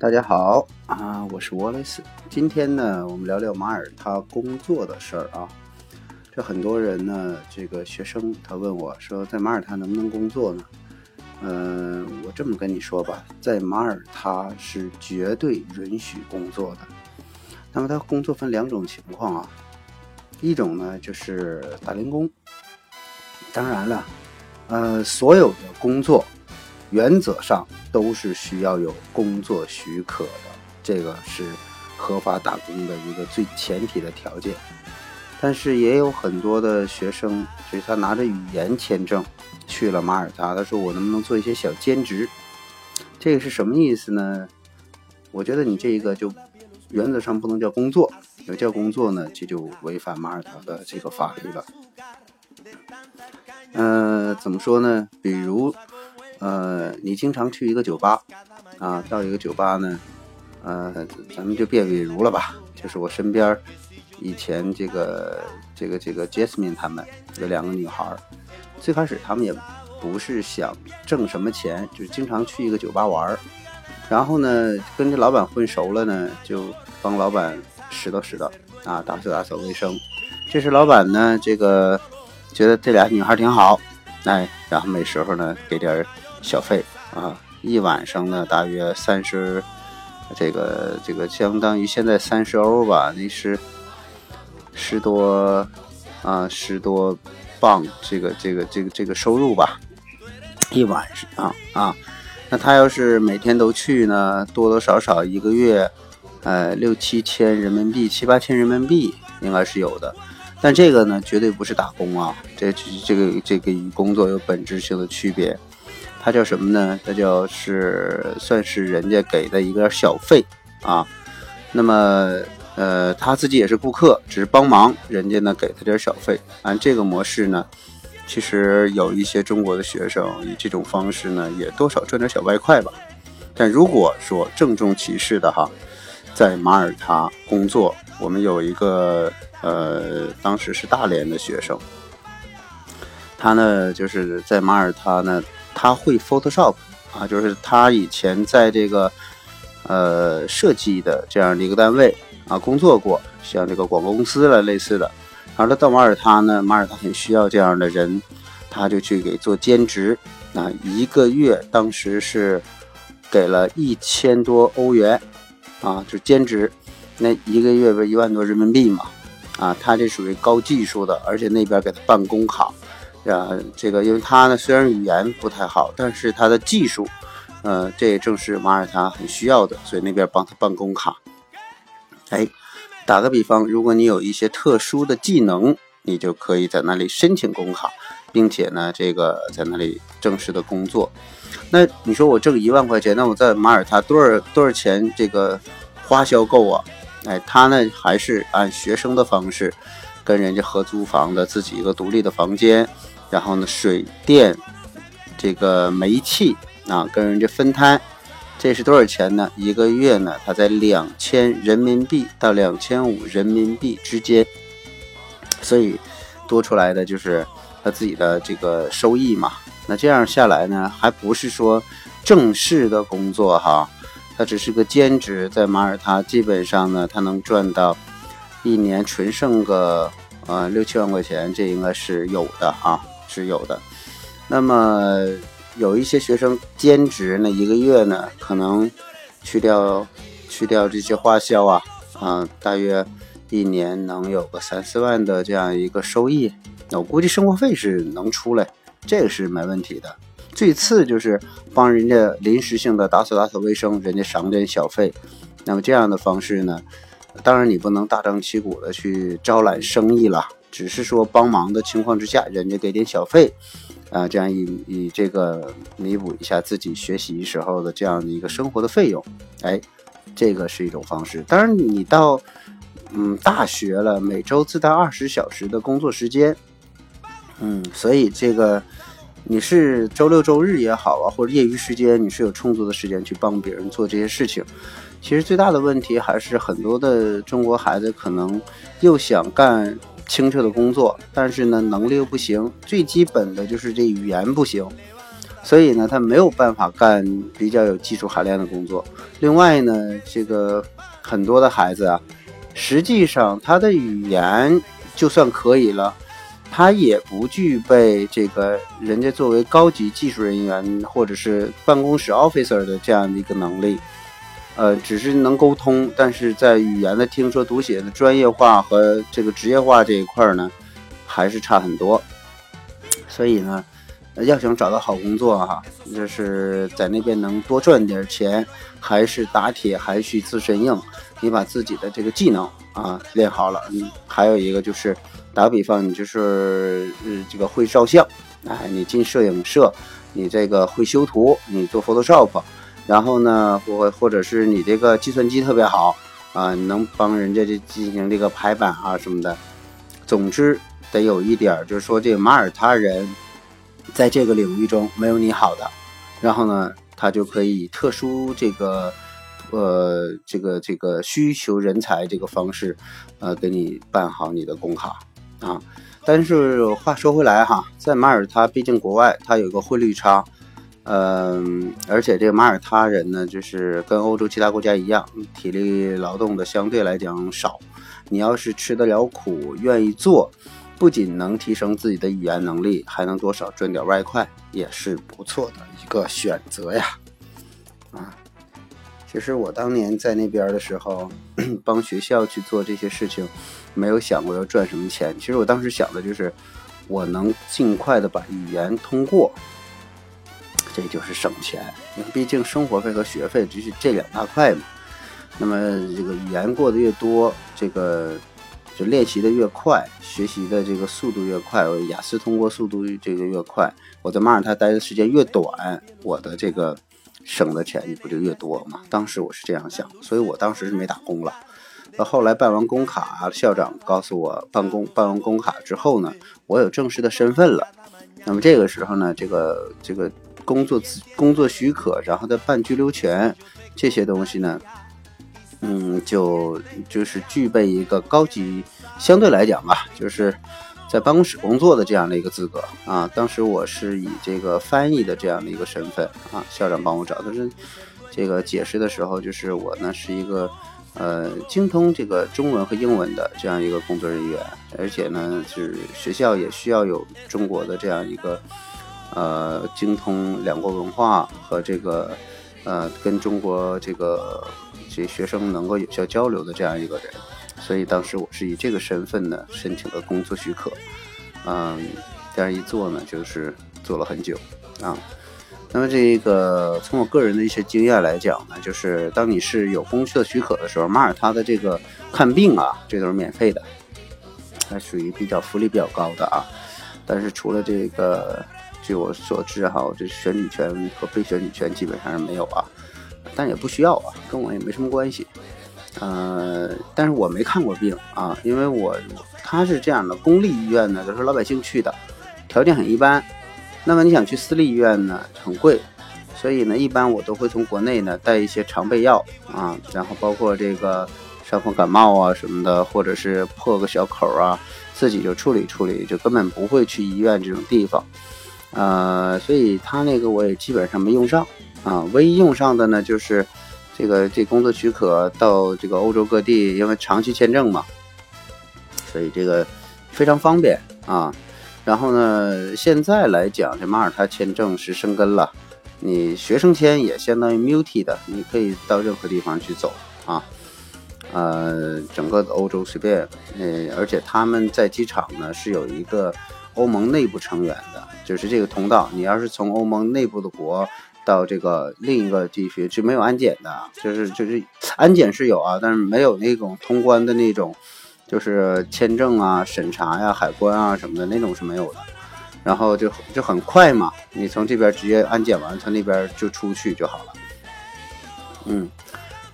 大家好啊，我是沃雷斯。今天呢，我们聊聊马耳他工作的事儿啊。这很多人呢，这个学生他问我说，在马耳他能不能工作呢？嗯，我这么跟你说吧，在马耳他是绝对允许工作的。那么他工作分两种情况啊，一种呢就是打零工。当然了，呃，所有的工作原则上都是需要有工作许可的，这个是合法打工的一个最前提的条件。但是也有很多的学生，就是他拿着语言签证去了马耳他，他说我能不能做一些小兼职？这个是什么意思呢？我觉得你这一个就原则上不能叫工作，要叫工作呢，这就违反马耳他的这个法律了。呃，怎么说呢？比如，呃，你经常去一个酒吧，啊，到一个酒吧呢，呃，咱们就别比如了吧，就是我身边。以前这个这个这个 Jasmine 他们有两个女孩，最开始他们也不是想挣什么钱，就是经常去一个酒吧玩，然后呢跟这老板混熟了呢，就帮老板拾掇拾掇啊，打扫打扫卫生。这时老板呢这个觉得这俩女孩挺好，哎，然后每时候呢给点小费啊，一晚上呢大约三十，这个这个相当于现在三十欧吧，那是。十多啊，十多磅，这个这个这个这个收入吧，一晚上啊啊，那他要是每天都去呢，多多少少一个月，呃，六七千人民币，七八千人民币应该是有的。但这个呢，绝对不是打工啊，这这个这个与工作有本质性的区别。它叫什么呢？它叫是算是人家给的一个小费啊。那么。呃，他自己也是顾客，只是帮忙，人家呢给他点小费。按这个模式呢，其实有一些中国的学生以这种方式呢，也多少赚点小外快吧。但如果说郑重其事的哈，在马耳他工作，我们有一个呃，当时是大连的学生，他呢就是在马耳他呢，他会 Photoshop 啊，就是他以前在这个呃设计的这样的一个单位。啊，工作过像这个广告公司了类似的，然后他到马耳他呢，马耳他很需要这样的人，他就去给做兼职。啊，一个月当时是给了一千多欧元，啊，就兼职，那一个月不是一万多人民币嘛？啊，他这属于高技术的，而且那边给他办工卡，啊，这个因为他呢虽然语言不太好，但是他的技术，呃，这也正是马耳他很需要的，所以那边帮他办工卡。哎，打个比方，如果你有一些特殊的技能，你就可以在那里申请工卡，并且呢，这个在那里正式的工作。那你说我挣一万块钱，那我在马耳他多少多少钱这个花销够啊？哎，他呢还是按学生的方式跟人家合租房的，自己一个独立的房间，然后呢水电这个煤气啊跟人家分摊。这是多少钱呢？一个月呢，他在两千人民币到两千五人民币之间，所以多出来的就是他自己的这个收益嘛。那这样下来呢，还不是说正式的工作哈，他只是个兼职，在马耳他基本上呢，他能赚到一年纯剩个呃六七万块钱，这应该是有的啊，是有的。那么。有一些学生兼职呢，一个月呢，可能去掉去掉这些花销啊，啊，大约一年能有个三四万的这样一个收益。那我估计生活费是能出来，这个是没问题的。最次就是帮人家临时性的打扫打扫卫生，人家赏点小费。那么这样的方式呢，当然你不能大张旗鼓的去招揽生意了，只是说帮忙的情况之下，人家给点小费。啊，这样以以这个弥补一下自己学习时候的这样的一个生活的费用，哎，这个是一种方式。当然，你到嗯大学了，每周自带二十小时的工作时间，嗯，所以这个你是周六周日也好啊，或者业余时间，你是有充足的时间去帮别人做这些事情。其实最大的问题还是很多的中国孩子可能又想干。清澈的工作，但是呢，能力又不行，最基本的就是这语言不行。所以呢，他没有办法干比较有技术含量的工作。另外呢，这个很多的孩子啊，实际上他的语言就算可以了，他也不具备这个人家作为高级技术人员或者是办公室 officer 的这样的一个能力。呃，只是能沟通，但是在语言的听说读写的专业化和这个职业化这一块呢，还是差很多。所以呢。要想找到好工作哈，就是在那边能多赚点钱，还是打铁还需自身硬。你把自己的这个技能啊练好了，嗯，还有一个就是打比方，你就是呃这个会照相，哎，你进摄影社，你这个会修图，你做 Photoshop，然后呢，或或者是你这个计算机特别好啊，你能帮人家这进行这个排版啊什么的。总之得有一点，就是说这马耳他人。在这个领域中没有你好的，然后呢，他就可以特殊这个，呃，这个这个需求人才这个方式，呃，给你办好你的工卡啊。但是话说回来哈，在马耳他，毕竟国外它有一个汇率差，嗯，而且这个马耳他人呢，就是跟欧洲其他国家一样，体力劳动的相对来讲少。你要是吃得了苦，愿意做。不仅能提升自己的语言能力，还能多少赚点外快，也是不错的一个选择呀。啊，其实我当年在那边的时候，帮学校去做这些事情，没有想过要赚什么钱。其实我当时想的就是，我能尽快的把语言通过，这就是省钱。因为毕竟生活费和学费只是这两大块嘛。那么这个语言过得越多，这个。就练习的越快，学习的这个速度越快，雅思通过速度这个越快，我在马耳他待的时间越短，我的这个省的钱不就越多嘛？当时我是这样想，所以我当时是没打工了。到后来办完工卡，校长告诉我办工办完工卡之后呢，我有正式的身份了。那么这个时候呢，这个这个工作资工作许可，然后再办居留权这些东西呢。嗯，就就是具备一个高级，相对来讲吧，就是在办公室工作的这样的一个资格啊。当时我是以这个翻译的这样的一个身份啊，校长帮我找，他说这个解释的时候，就是我呢是一个呃精通这个中文和英文的这样一个工作人员，而且呢是学校也需要有中国的这样一个呃精通两国文化和这个呃跟中国这个。这学生能够有效交流的这样一个人，所以当时我是以这个身份呢申请了工作许可，嗯，这样一做呢就是做了很久啊。那么这个从我个人的一些经验来讲呢，就是当你是有工作许可的时候，马耳他的这个看病啊，这都是免费的，还属于比较福利比较高的啊。但是除了这个，据我所知哈，这选举权和被选举权基本上是没有啊。但也不需要啊，跟我也没什么关系。呃，但是我没看过病啊，因为我他是这样的，公立医院呢都是老百姓去的，条件很一般。那么你想去私立医院呢，很贵，所以呢，一般我都会从国内呢带一些常备药啊，然后包括这个伤风感冒啊什么的，或者是破个小口啊，自己就处理处理，就根本不会去医院这种地方。呃，所以他那个我也基本上没用上。啊，唯一用上的呢，就是这个这工作许可到这个欧洲各地，因为长期签证嘛，所以这个非常方便啊。然后呢，现在来讲，这马耳他签证是生根了，你学生签也相当于 muti 的，你可以到任何地方去走啊。呃，整个的欧洲随便，呃，而且他们在机场呢是有一个欧盟内部成员，就是这个通道，你要是从欧盟内部的国。到这个另一个地区是没有安检的，就是就是安检是有啊，但是没有那种通关的那种，就是签证啊、审查呀、海关啊什么的那种是没有的。然后就就很快嘛，你从这边直接安检完，从那边就出去就好了。嗯，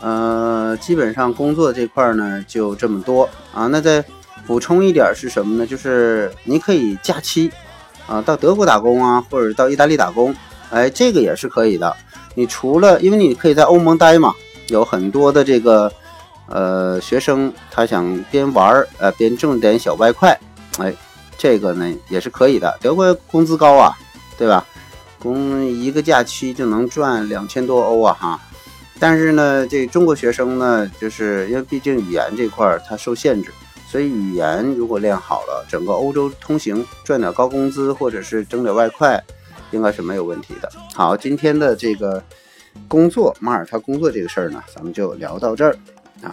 呃，基本上工作这块呢就这么多啊。那再补充一点是什么呢？就是你可以假期啊到德国打工啊，或者到意大利打工。哎，这个也是可以的。你除了，因为你可以在欧盟待嘛，有很多的这个呃学生，他想边玩儿呃边挣点小外快，哎，这个呢也是可以的。德国工资高啊，对吧？工一个假期就能赚两千多欧啊哈。但是呢，这中国学生呢，就是因为毕竟语言这块儿它受限制，所以语言如果练好了，整个欧洲通行赚点高工资或者是挣点外快，应该是没有问题的。好，今天的这个工作马耳他工作这个事儿呢，咱们就聊到这儿啊。